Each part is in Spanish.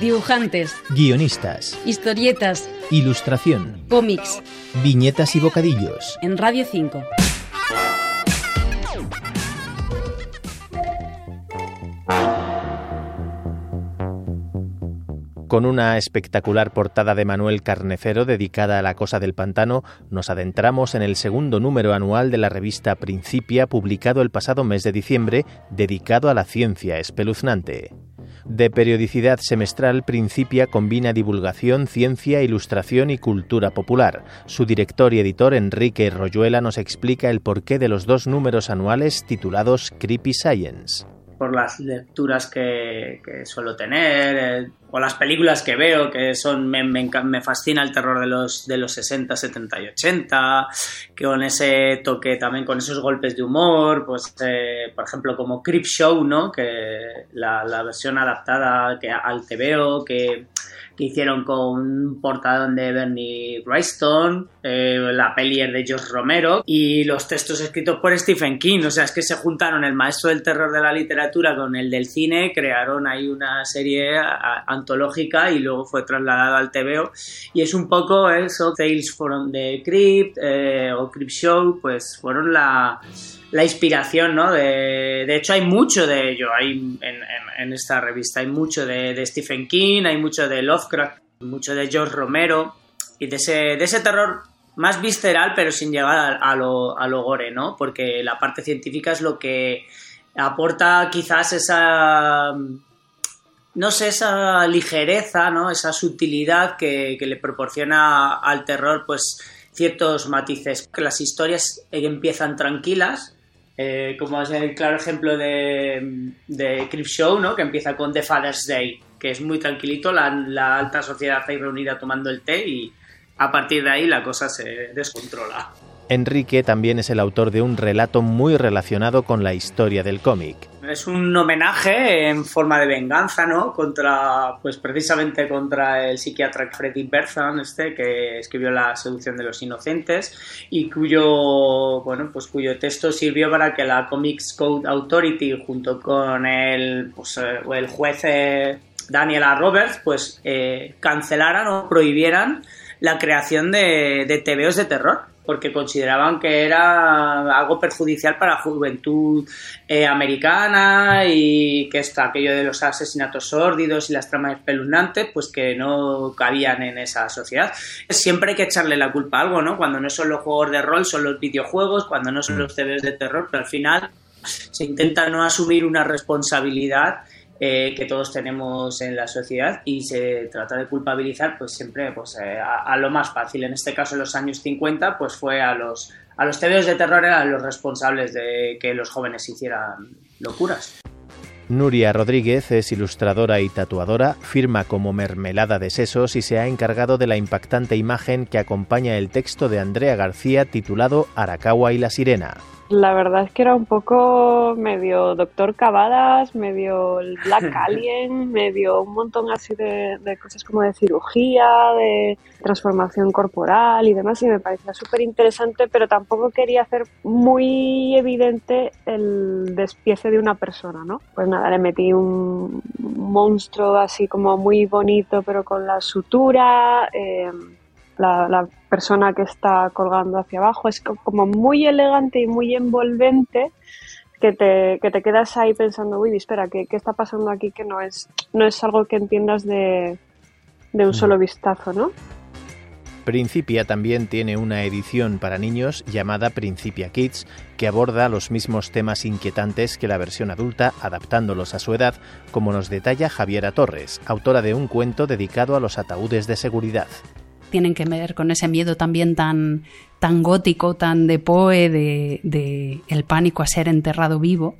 Dibujantes, guionistas, historietas, ilustración, cómics, viñetas y bocadillos. en Radio 5. Con una espectacular portada de Manuel Carnecero dedicada a la cosa del pantano, nos adentramos en el segundo número anual de la revista Principia, publicado el pasado mes de diciembre, dedicado a la ciencia espeluznante. De periodicidad semestral, Principia combina divulgación, ciencia, ilustración y cultura popular. Su director y editor, Enrique Royuela, nos explica el porqué de los dos números anuales titulados Creepy Science por las lecturas que, suelo tener eh, o las películas que veo que son me, me, me fascina el terror de los de los 60, 70 y 80 que con ese toque también con esos golpes de humor pues eh, por ejemplo como Creep Show no que la, la versión adaptada que al TVO que que hicieron con un portadón de Bernie Wrightson, eh, la peli de George Romero y los textos escritos por Stephen King. O sea, es que se juntaron el maestro del terror de la literatura con el del cine, crearon ahí una serie antológica y luego fue trasladado al TVO. Y es un poco eso, Tales from the Crypt eh, o Crypt Show, pues fueron la, la inspiración, ¿no? De, de hecho, hay mucho de ello hay en, en- esta revista. Hay mucho de, Stephen King, hay mucho de Lovecraft, mucho de George Romero y de ese, de ese terror más visceral, pero sin llegar a, lo, a gore, ¿no? Porque la parte científica es lo que aporta quizás esa no sé, esa ligereza, ¿no? Esa sutilidad que, que le proporciona al terror, pues, ciertos matices. Que las historias empiezan tranquilas, eh, como es el claro ejemplo de, de Show, ¿no? Que empieza con The Father's Day, que es muy tranquilito, la, la alta sociedad ahí reunida tomando el té y a partir de ahí la cosa se descontrola. Enrique también es el autor de un relato muy relacionado con la historia del cómic. Es un homenaje en forma de venganza, ¿no? Contra, pues precisamente contra el psiquiatra Freddy Bertham, este, que escribió La seducción de los inocentes y cuyo, bueno, pues cuyo texto sirvió para que la Comics Code Authority, junto con el, pues, eh, el juez eh, Daniel A. Roberts, pues eh, cancelaran o prohibieran la creación de, de TVOs de terror porque consideraban que era algo perjudicial para la juventud eh, americana y que está aquello de los asesinatos sórdidos y las tramas espeluznantes, pues que no cabían en esa sociedad. Siempre hay que echarle la culpa a algo, ¿no? Cuando no son los juegos de rol, son los videojuegos, cuando no son los TVs de terror, pero al final se intenta no asumir una responsabilidad eh, que todos tenemos en la sociedad y se trata de culpabilizar pues siempre pues eh, a, lo más fácil en este caso en los años 50 pues fue a los a los TVOs de terror eran los responsables de que los jóvenes hicieran locuras Nuria Rodríguez es ilustradora y tatuadora, firma como Mermelada de Sesos y se ha encargado de la impactante imagen que acompaña el texto de Andrea García titulado Arakawa y la sirena. La verdad es que era un poco medio Doctor Cavadas, medio el Black Alien, medio un montón así de, de cosas como de cirugía, de transformación corporal y demás, y me parecía súper interesante, pero tampoco quería hacer muy evidente el despiece de una persona, ¿no? Pues nada, le metí un monstruo así como muy bonito, pero con la sutura. Eh, la, la, persona que está colgando hacia abajo. Es como muy elegante y muy envolvente que te, que te quedas ahí pensando, uy, espera, ¿qué, ¿qué, está pasando aquí? Que no es, no es algo que entiendas de, de un solo vistazo, ¿no? Principia también tiene una edición para niños llamada Principia Kids, que aborda los mismos temas inquietantes que la versión adulta, adaptándolos a su edad, como nos detalla Javiera Torres, autora de un cuento dedicado a los ataúdes de seguridad tienen que ver con ese miedo también tan, tan gótico, tan de Poe, de, el pánico a ser enterrado vivo.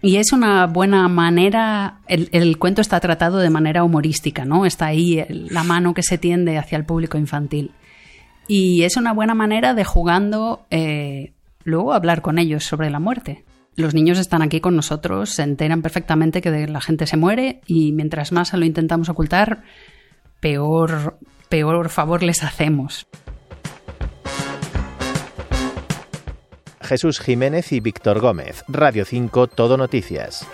Y es una buena manera, el, cuento está tratado de manera humorística, ¿no? Está ahí la mano que se tiende hacia el público infantil. Y es una buena manera de jugando eh, luego hablar con ellos sobre la muerte. Los niños están aquí con nosotros, se enteran perfectamente que la gente se muere y mientras más lo intentamos ocultar, peor, peor favor les hacemos. Jesús Jiménez y Víctor Gómez, Radio 5, Todo Noticias.